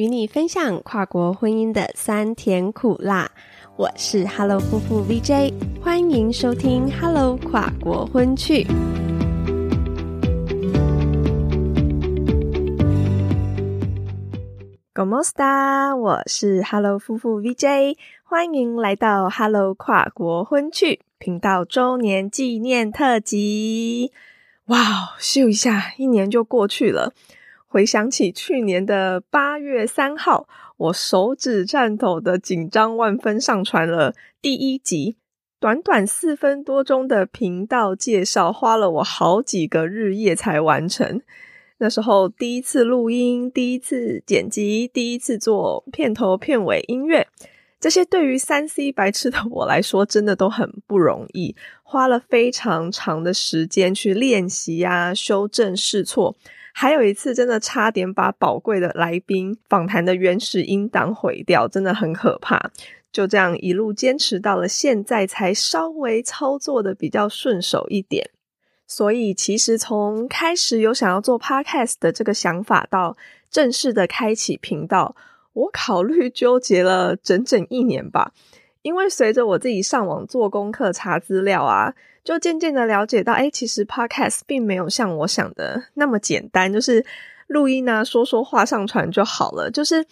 与你分享跨国婚姻的酸甜苦辣。我是 Hello 夫妇 VJ，欢迎收听 Hello 跨国婚趣。Como sta？我是 Hello 夫妇 VJ，欢迎来到 Hello 跨国婚趣频道周年纪念特辑。哇，秀一下，一年就过去了。回想起去年的八月三号，我手指颤抖的紧张万分上传了第一集，短短四分多钟的频道介绍，花了我好几个日夜才完成。那时候第一次录音，第一次剪辑，第一次做片头片尾音乐，这些对于三 C 白痴的我来说，真的都很不容易，花了非常长的时间去练习啊，修正试错。还有一次，真的差点把宝贵的来宾访谈的原始音档毁掉，真的很可怕。就这样一路坚持到了现在，才稍微操作的比较顺手一点。所以，其实从开始有想要做 podcast 的这个想法，到正式的开启频道，我考虑纠结了整整一年吧。因为随着我自己上网做功课、查资料啊。就渐渐的了解到，哎，其实 Podcast 并没有像我想的那么简单，就是录音啊、说说话、上传就好了。就是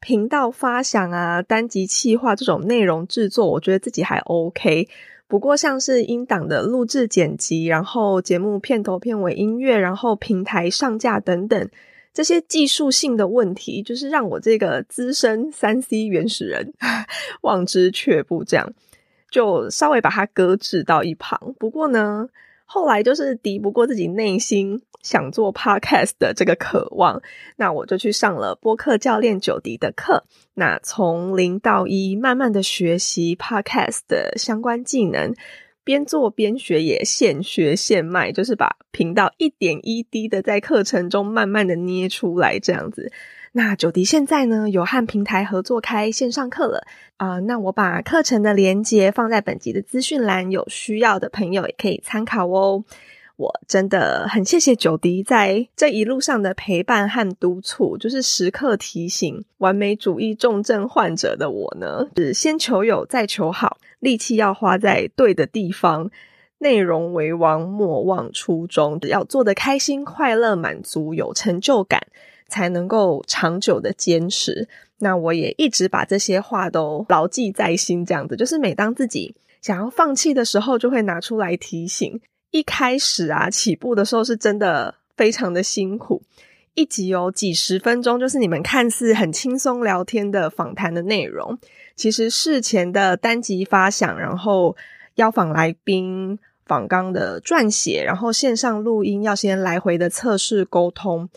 频道发想啊、单集企划这种内容制作，我觉得自己还 OK。不过像是音档的录制、剪辑，然后节目片头、片尾音乐，然后平台上架等等这些技术性的问题，就是让我这个资深三 C 原始人 望之却步。这样。就稍微把它搁置到一旁。不过呢，后来就是敌不过自己内心想做 podcast 的这个渴望，那我就去上了播客教练九迪的课。那从零到一，慢慢的学习 podcast 的相关技能，边做边学，也现学现卖，就是把频道一点一滴的在课程中慢慢的捏出来，这样子。那九迪现在呢有和平台合作开线上课了啊，那我把课程的连接放在本集的资讯栏，有需要的朋友也可以参考哦。我真的很谢谢九迪在这一路上的陪伴和督促，就是时刻提醒完美主义重症患者的我呢，是先求有再求好，力气要花在对的地方，内容为王，莫忘初衷，只要做的开心、快乐、满足、有成就感。才能够长久的坚持。那我也一直把这些话都牢记在心，这样子就是每当自己想要放弃的时候，就会拿出来提醒。一开始啊，起步的时候是真的非常的辛苦，一集有几十分钟，就是你们看似很轻松聊天的访谈的内容，其实事前的单集发想，然后邀访来宾、访纲的撰写，然后线上录音，要先来回的测试沟通。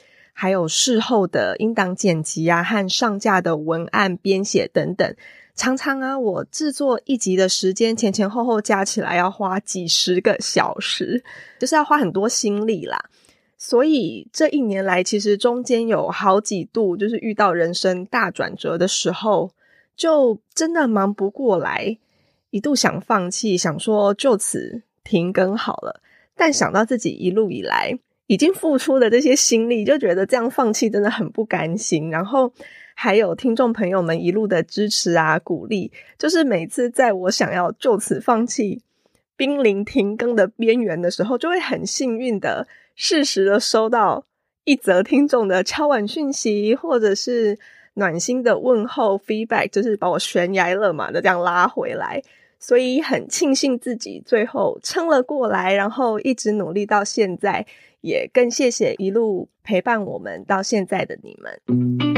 还有事后的音档剪辑啊，和上架的文案编写等等，常常啊，我制作一集的时间前前后后加起来要花几十个小时，就是要花很多心力啦。所以这一年来，其实中间有好几度，就是遇到人生大转折的时候，就真的忙不过来，一度想放弃，想说就此停更好了。但想到自己一路以来，已经付出的这些心力，就觉得这样放弃真的很不甘心。然后还有听众朋友们一路的支持啊、鼓励，就是每次在我想要就此放弃、濒临停更的边缘的时候，就会很幸运的适时的收到一则听众的敲碗讯息，或者是暖心的问候 feedback，就是把我悬崖勒马的这样拉回来。所以很庆幸自己最后撑了过来，然后一直努力到现在。也更谢谢一路陪伴我们到现在的你们。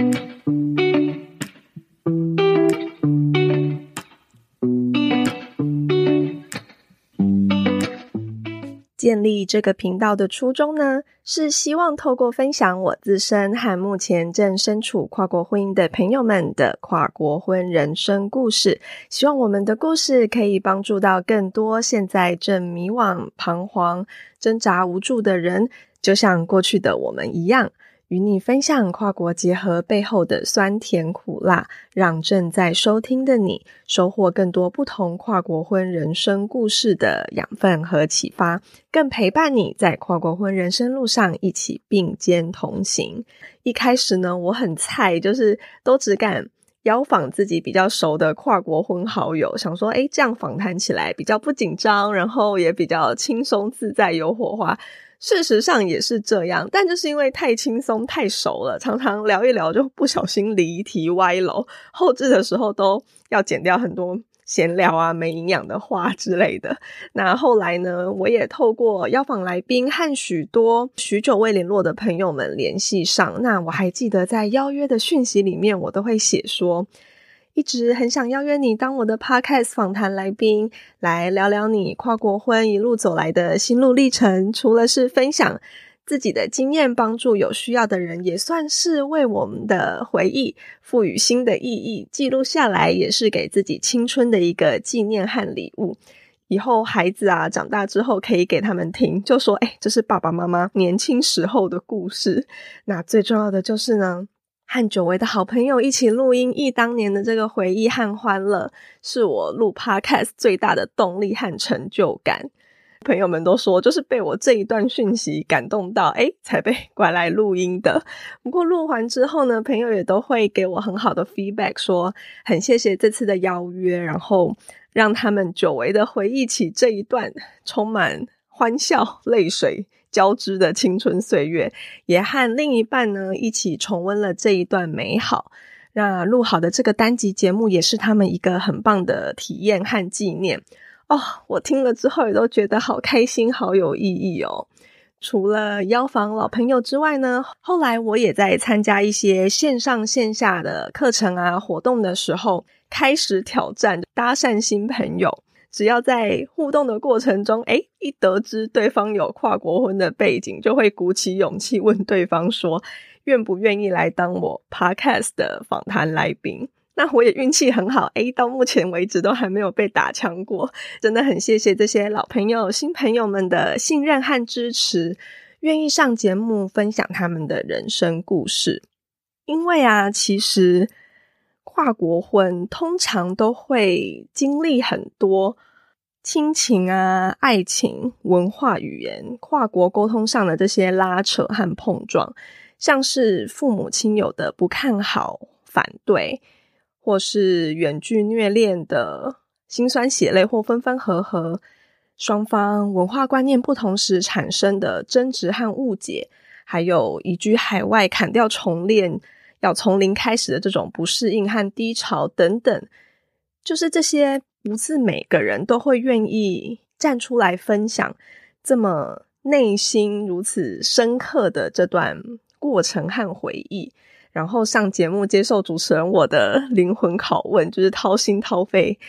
建立这个频道的初衷呢，是希望透过分享我自身和目前正身处跨国婚姻的朋友们的跨国婚人生故事，希望我们的故事可以帮助到更多现在正迷惘、彷徨、挣扎无助的人，就像过去的我们一样。与你分享跨国结合背后的酸甜苦辣，让正在收听的你收获更多不同跨国婚人生故事的养分和启发，更陪伴你在跨国婚人生路上一起并肩同行。一开始呢，我很菜，就是都只敢邀访自己比较熟的跨国婚好友，想说，诶这样访谈起来比较不紧张，然后也比较轻松自在，有火花。事实上也是这样，但就是因为太轻松、太熟了，常常聊一聊就不小心离题歪楼，后置的时候都要剪掉很多闲聊啊、没营养的话之类的。那后来呢，我也透过邀访来宾和许多许久未联络的朋友们联系上。那我还记得在邀约的讯息里面，我都会写说。一直很想邀约你当我的 podcast 访谈来宾，来聊聊你跨国婚一路走来的心路历程。除了是分享自己的经验，帮助有需要的人，也算是为我们的回忆赋予新的意义，记录下来，也是给自己青春的一个纪念和礼物。以后孩子啊长大之后，可以给他们听，就说：“哎，这是爸爸妈妈年轻时候的故事。”那最重要的就是呢。和久违的好朋友一起录音，忆当年的这个回忆和欢乐，是我录 podcast 最大的动力和成就感。朋友们都说，就是被我这一段讯息感动到，哎，才被拐来录音的。不过录完之后呢，朋友也都会给我很好的 feedback，说很谢谢这次的邀约，然后让他们久违的回忆起这一段充满欢笑、泪水。交织的青春岁月，也和另一半呢一起重温了这一段美好。那录好的这个单集节目，也是他们一个很棒的体验和纪念哦。我听了之后也都觉得好开心，好有意义哦。除了邀访老朋友之外呢，后来我也在参加一些线上线下的课程啊活动的时候，开始挑战搭讪新朋友。只要在互动的过程中，哎，一得知对方有跨国婚的背景，就会鼓起勇气问对方说，愿不愿意来当我 podcast 的访谈来宾？那我也运气很好，哎，到目前为止都还没有被打枪过，真的很谢谢这些老朋友、新朋友们的信任和支持，愿意上节目分享他们的人生故事。因为啊，其实。跨国婚通常都会经历很多亲情啊、爱情、文化、语言、跨国沟通上的这些拉扯和碰撞，像是父母亲友的不看好、反对，或是远距虐恋的辛酸血泪或分分合合，双方文化观念不同时产生的争执和误解，还有移居海外砍掉重练。要从零开始的这种不适应和低潮等等，就是这些不是每个人都会愿意站出来分享这么内心如此深刻的这段过程和回忆，然后上节目接受主持人我的 灵魂拷问，就是掏心掏肺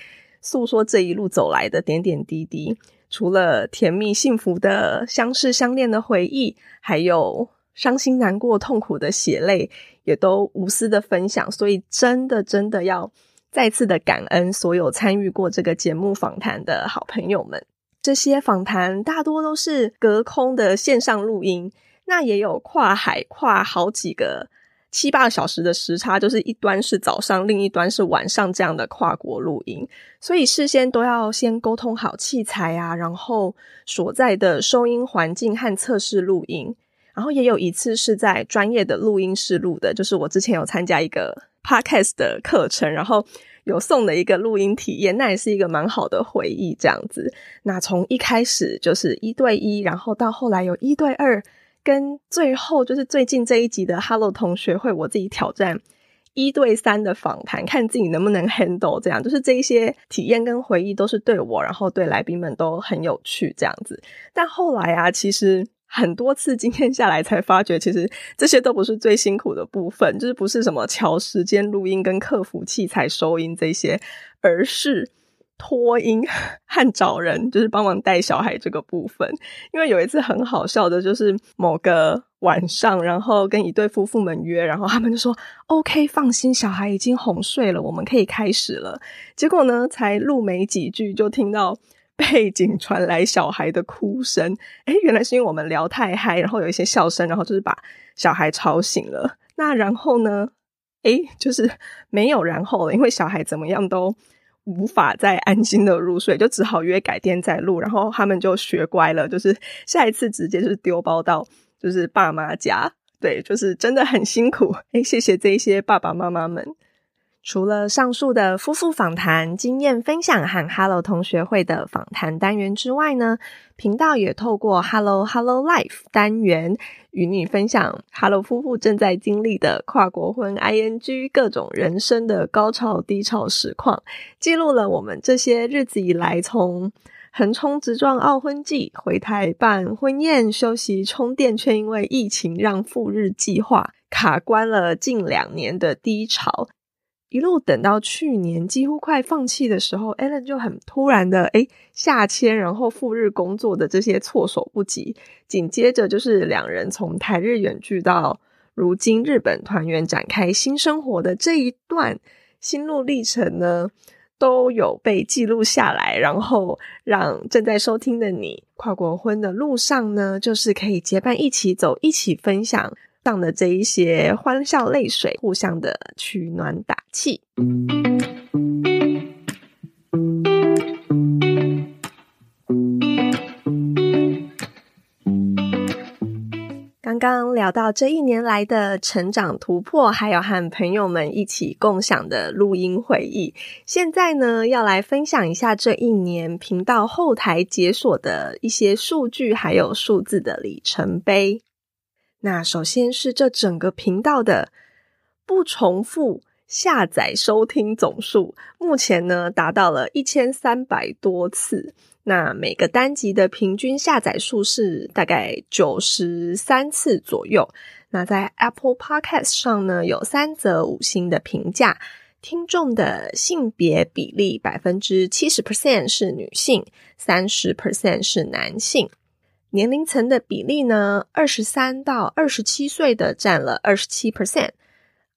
诉说这一路走来的点点滴滴，除了甜蜜幸福的相识相恋的回忆，还有。伤心、难过、痛苦的血泪，也都无私的分享。所以，真的、真的要再次的感恩所有参与过这个节目访谈的好朋友们。这些访谈大多都是隔空的线上录音，那也有跨海、跨好几个七八个小时的时差，就是一端是早上，另一端是晚上这样的跨国录音。所以，事先都要先沟通好器材啊，然后所在的收音环境和测试录音。然后也有一次是在专业的录音室录的，就是我之前有参加一个 podcast 的课程，然后有送的一个录音体验，那也是一个蛮好的回忆。这样子，那从一开始就是一对一，然后到后来有一对二，跟最后就是最近这一集的 Hello 同学会，我自己挑战一对三的访谈，看自己能不能 handle。这样就是这一些体验跟回忆都是对我，然后对来宾们都很有趣。这样子，但后来啊，其实。很多次经验下来，才发觉其实这些都不是最辛苦的部分，就是不是什么调时间录音跟客服器材收音这些，而是拖音和找人，就是帮忙带小孩这个部分。因为有一次很好笑的，就是某个晚上，然后跟一对夫妇们约，然后他们就说：“OK，放心，小孩已经哄睡了，我们可以开始了。”结果呢，才录没几句，就听到。背景传来小孩的哭声。诶，原来是因为我们聊太嗨，然后有一些笑声，然后就是把小孩吵醒了。那然后呢？诶，就是没有然后了，因为小孩怎么样都无法再安心的入睡，就只好约改天再录。然后他们就学乖了，就是下一次直接就是丢包到就是爸妈家。对，就是真的很辛苦。诶，谢谢这些爸爸妈妈们。除了上述的夫妇访谈、经验分享和 Hello 同学会的访谈单元之外呢，频道也透过 Hello Hello Life 单元与你分享 Hello 夫妇正在经历的跨国婚 ING 各种人生的高潮低潮实况，记录了我们这些日子以来从横冲直撞奥婚季回台办婚宴休息充电，却因为疫情让赴日计划卡关了近两年的低潮。一路等到去年几乎快放弃的时候，Allen 就很突然的诶下签，然后赴日工作的这些措手不及。紧接着就是两人从台日远距到如今日本团圆，展开新生活的这一段心路历程呢，都有被记录下来，然后让正在收听的你跨国婚的路上呢，就是可以结伴一起走，一起分享。上的这一些欢笑泪水，互相的取暖打气。刚刚聊到这一年来的成长突破，还有和朋友们一起共享的录音回忆。现在呢，要来分享一下这一年频道后台解锁的一些数据，还有数字的里程碑。那首先是这整个频道的不重复下载收听总数，目前呢达到了一千三百多次。那每个单集的平均下载数是大概九十三次左右。那在 Apple Podcast 上呢，有三则五星的评价，听众的性别比例百分之七十 percent 是女性，三十 percent 是男性。年龄层的比例呢？二十三到二十七岁的占了二十七 percent，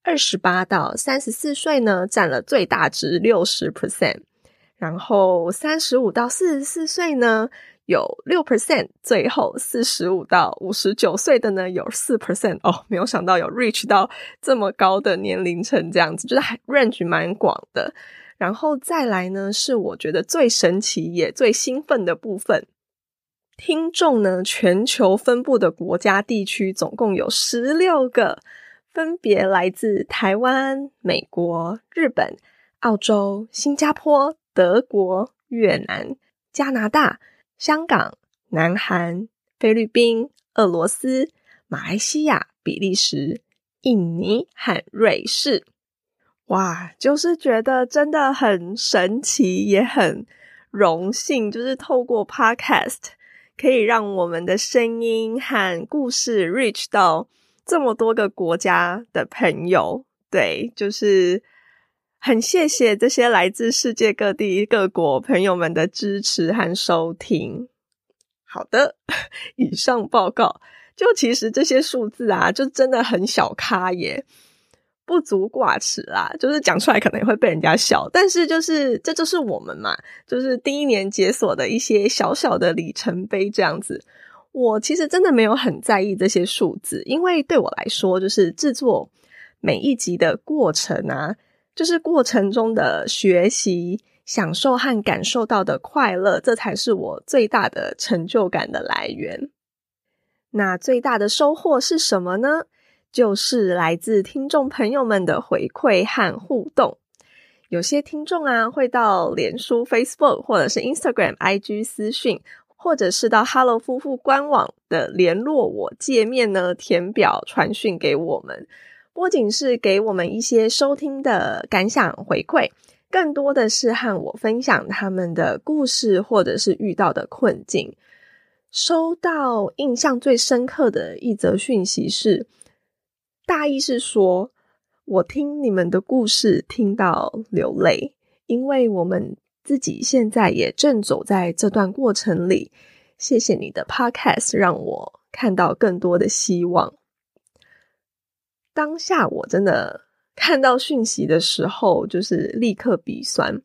二十八到三十四岁呢占了最大值六十 percent，然后三十五到四十四岁呢有六 percent，最后四十五到五十九岁的呢有四 percent。哦，没有想到有 reach 到这么高的年龄层，这样子就是 range 蛮广的。然后再来呢，是我觉得最神奇也最兴奋的部分。听众呢？全球分布的国家地区总共有十六个，分别来自台湾、美国、日本、澳洲、新加坡、德国、越南、加拿大、香港、南韩、菲律宾、俄罗斯、马来西亚、比利时、印尼和瑞士。哇，就是觉得真的很神奇，也很荣幸，就是透过 Podcast。可以让我们的声音和故事 reach 到这么多个国家的朋友，对，就是很谢谢这些来自世界各地各国朋友们的支持和收听。好的，以上报告，就其实这些数字啊，就真的很小咖耶。不足挂齿啦，就是讲出来可能也会被人家笑，但是就是这就是我们嘛，就是第一年解锁的一些小小的里程碑这样子。我其实真的没有很在意这些数字，因为对我来说，就是制作每一集的过程啊，就是过程中的学习、享受和感受到的快乐，这才是我最大的成就感的来源。那最大的收获是什么呢？就是来自听众朋友们的回馈和互动，有些听众啊会到脸书 Facebook 或者是 Instagram IG 私讯，或者是到 Hello 夫妇官网的联络我界面呢填表传讯给我们，不仅是给我们一些收听的感想回馈，更多的是和我分享他们的故事或者是遇到的困境。收到印象最深刻的一则讯息是。大意是说，我听你们的故事听到流泪，因为我们自己现在也正走在这段过程里。谢谢你的 Podcast，让我看到更多的希望。当下我真的看到讯息的时候，就是立刻鼻酸，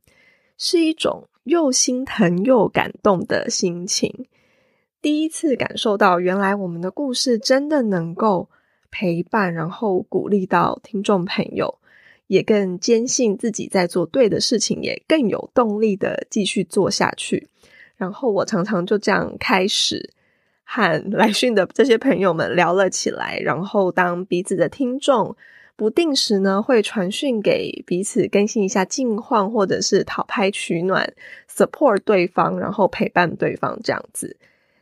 是一种又心疼又感动的心情。第一次感受到，原来我们的故事真的能够陪伴，然后鼓励到听众朋友，也更坚信自己在做对的事情，也更有动力的继续做下去。然后我常常就这样开始和来讯的这些朋友们聊了起来，然后当彼此的听众。不定时呢，会传讯给彼此更新一下近况，或者是讨拍取暖，support 对方，然后陪伴对方这样子。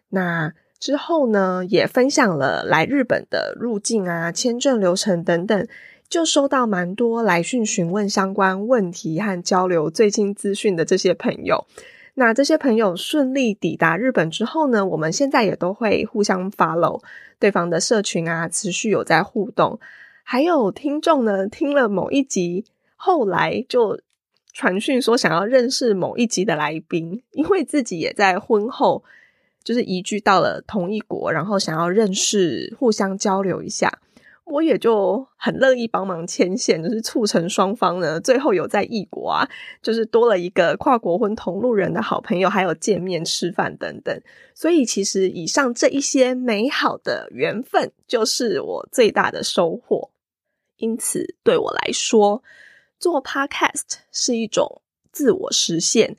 那之后呢，也分享了来日本的入境啊、签证流程等等，就收到蛮多来讯询问相关问题和交流最新资讯的这些朋友。那这些朋友顺利抵达日本之后呢，我们现在也都会互相 follow 对方的社群啊，持续有在互动。还有听众呢，听了某一集，后来就传讯说想要认识某一集的来宾，因为自己也在婚后就是移居到了同一国，然后想要认识、互相交流一下。我也就很乐意帮忙牵线，就是促成双方呢，最后有在异国啊，就是多了一个跨国婚同路人的好朋友，还有见面吃饭等等。所以其实以上这一些美好的缘分，就是我最大的收获。因此，对我来说，做 Podcast 是一种自我实现，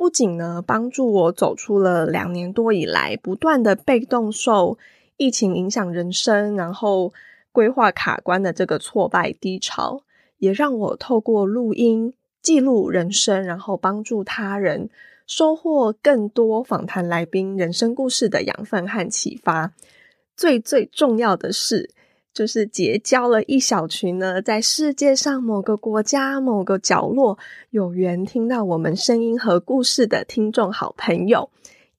不仅呢帮助我走出了两年多以来不断的被动受疫情影响人生，然后规划卡关的这个挫败低潮，也让我透过录音记录人生，然后帮助他人收获更多访谈来宾人生故事的养分和启发。最最重要的是。就是结交了一小群呢，在世界上某个国家某个角落有缘听到我们声音和故事的听众好朋友，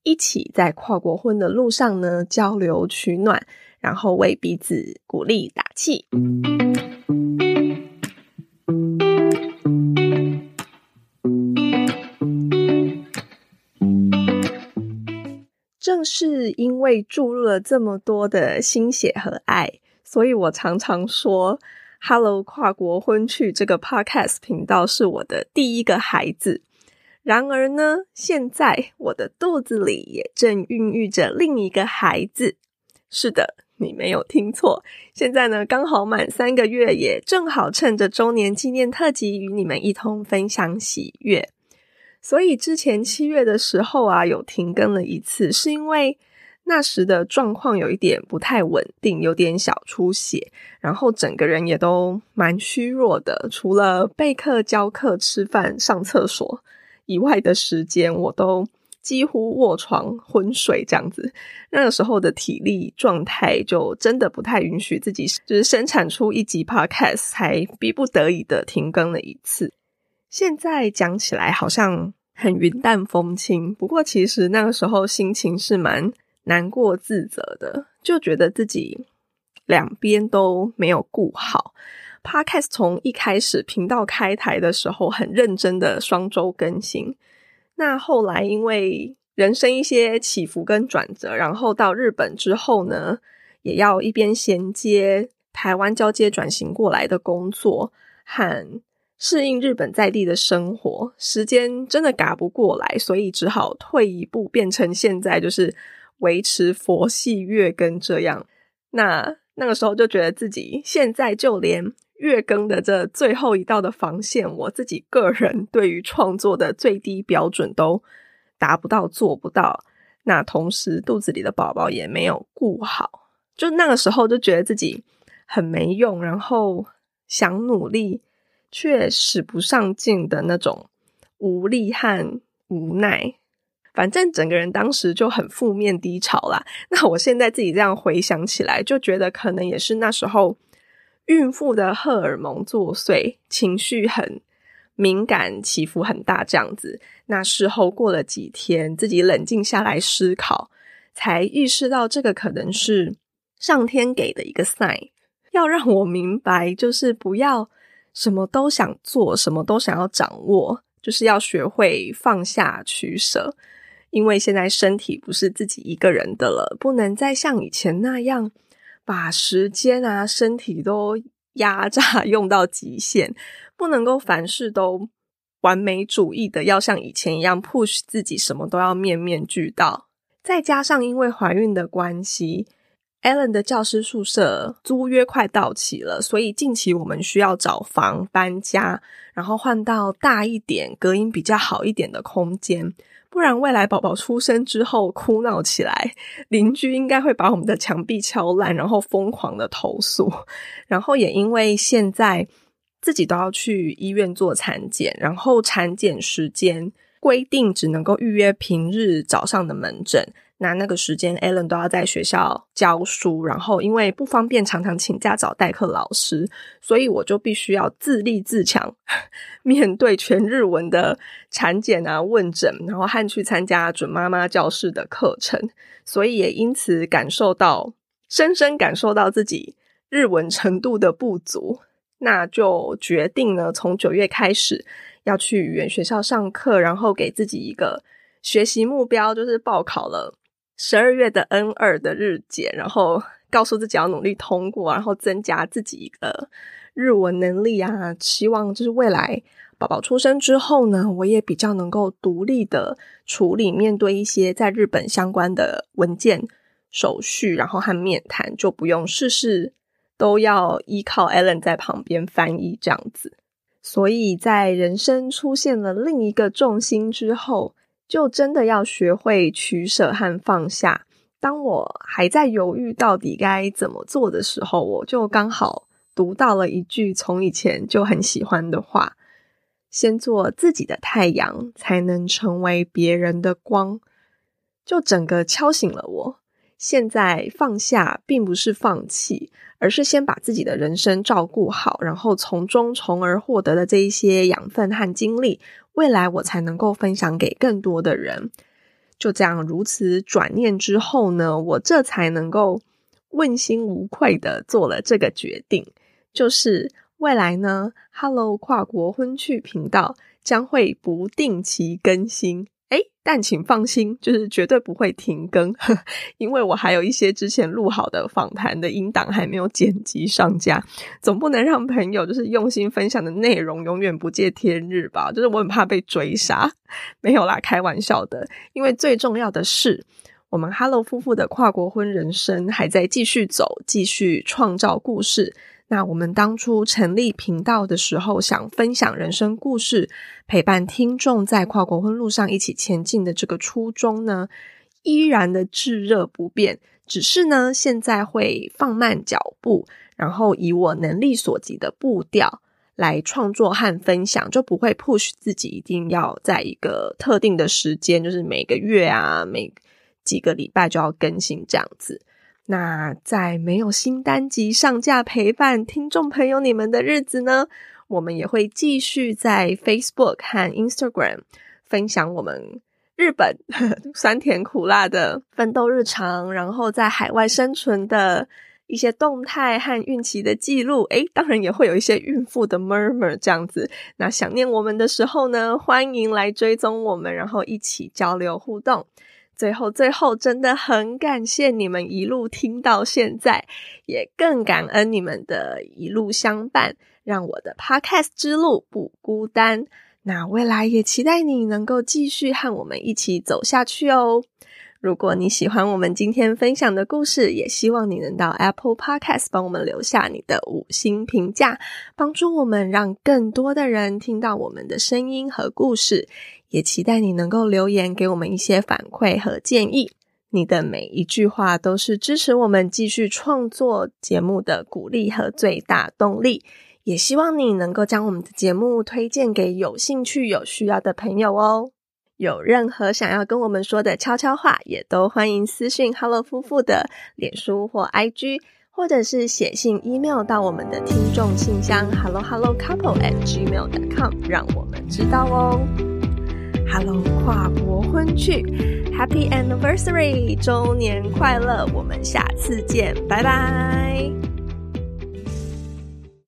一起在跨国婚的路上呢交流取暖，然后为彼此鼓励打气。正是因为注入了这么多的心血和爱。所以我常常说，“Hello 跨国婚趣”这个 Podcast 频道是我的第一个孩子。然而呢，现在我的肚子里也正孕育着另一个孩子。是的，你没有听错，现在呢刚好满三个月，也正好趁着周年纪念特辑与你们一同分享喜悦。所以之前七月的时候啊，有停更了一次，是因为。那时的状况有一点不太稳定，有点小出血，然后整个人也都蛮虚弱的。除了备课、教课、吃饭、上厕所以外的时间，我都几乎卧床昏睡这样子。那个时候的体力状态就真的不太允许自己，就是生产出一集 podcast，才逼不得已的停更了一次。现在讲起来好像很云淡风轻，不过其实那个时候心情是蛮。难过自责的，就觉得自己两边都没有顾好。Podcast 从一开始频道开台的时候，很认真的双周更新。那后来因为人生一些起伏跟转折，然后到日本之后呢，也要一边衔接台湾交接转型过来的工作，和适应日本在地的生活，时间真的赶不过来，所以只好退一步，变成现在就是。维持佛系月更这样，那那个时候就觉得自己现在就连月更的这最后一道的防线，我自己个人对于创作的最低标准都达不到，做不到。那同时肚子里的宝宝也没有顾好，就那个时候就觉得自己很没用，然后想努力却使不上劲的那种无力和无奈。反正整个人当时就很负面低潮啦。那我现在自己这样回想起来，就觉得可能也是那时候孕妇的荷尔蒙作祟，情绪很敏感，起伏很大这样子。那事后过了几天，自己冷静下来思考，才意识到这个可能是上天给的一个 sign，要让我明白，就是不要什么都想做，什么都想要掌握，就是要学会放下取舍。因为现在身体不是自己一个人的了，不能再像以前那样把时间啊、身体都压榨 用到极限，不能够凡事都完美主义的，要像以前一样 push 自己，什么都要面面俱到。再加上因为怀孕的关系，Allen 的教师宿舍租约快到期了，所以近期我们需要找房搬家，然后换到大一点、隔音比较好一点的空间。不然未来宝宝出生之后哭闹起来，邻居应该会把我们的墙壁敲烂，然后疯狂的投诉。然后也因为现在自己都要去医院做产检，然后产检时间规定只能够预约平日早上的门诊。那那个时间，Allen 都要在学校教书，然后因为不方便常常请假找代课老师，所以我就必须要自立自强，面对全日文的产检啊、问诊，然后和去参加准妈妈教室的课程，所以也因此感受到，深深感受到自己日文程度的不足，那就决定呢，从九月开始要去语言学校上课，然后给自己一个学习目标，就是报考了。十二月的 N 二的日检，然后告诉自己要努力通过，然后增加自己一个日文能力啊。希望就是未来宝宝出生之后呢，我也比较能够独立的处理面对一些在日本相关的文件手续，然后和面谈，就不用事事都要依靠 Allen 在旁边翻译这样子。所以在人生出现了另一个重心之后。就真的要学会取舍和放下。当我还在犹豫到底该怎么做的时候，我就刚好读到了一句从以前就很喜欢的话：“先做自己的太阳，才能成为别人的光。”就整个敲醒了我。现在放下，并不是放弃，而是先把自己的人生照顾好，然后从中从而获得的这一些养分和经历。未来我才能够分享给更多的人。就这样，如此转念之后呢，我这才能够问心无愧的做了这个决定，就是未来呢，Hello 跨国婚趣频道将会不定期更新。哎，但请放心，就是绝对不会停更，因为我还有一些之前录好的访谈的音档还没有剪辑上架，总不能让朋友就是用心分享的内容永远不见天日吧？就是我很怕被追杀，没有啦，开玩笑的。因为最重要的是，我们 Hello 夫妇的跨国婚人生还在继续走，继续创造故事。那我们当初成立频道的时候，想分享人生故事，陪伴听众在跨国婚路上一起前进的这个初衷呢，依然的炙热不变。只是呢，现在会放慢脚步，然后以我能力所及的步调来创作和分享，就不会 push 自己一定要在一个特定的时间，就是每个月啊，每几个礼拜就要更新这样子。那在没有新单集上架陪伴听众朋友你们的日子呢，我们也会继续在 Facebook 和 Instagram 分享我们日本 酸甜苦辣的奋斗日常，然后在海外生存的一些动态和孕期的记录。诶，当然也会有一些孕妇的 murmur 这样子。那想念我们的时候呢，欢迎来追踪我们，然后一起交流互动。最后，最后，真的很感谢你们一路听到现在，也更感恩你们的一路相伴，让我的 Podcast 之路不孤单。那未来也期待你能够继续和我们一起走下去哦。如果你喜欢我们今天分享的故事，也希望你能到 Apple Podcast 帮我们留下你的五星评价，帮助我们让更多的人听到我们的声音和故事。也期待你能够留言给我们一些反馈和建议，你的每一句话都是支持我们继续创作节目的鼓励和最大动力。也希望你能够将我们的节目推荐给有兴趣、有需要的朋友哦。有任何想要跟我们说的悄悄话，也都欢迎私信 Hello 夫妇的脸书或 IG，或者是写信 email 到我们的听众信箱 Hello Hello Couple at gmail.com，让我们知道哦。Hello，跨国婚趣，Happy Anniversary，周年快乐！我们下次见，拜拜。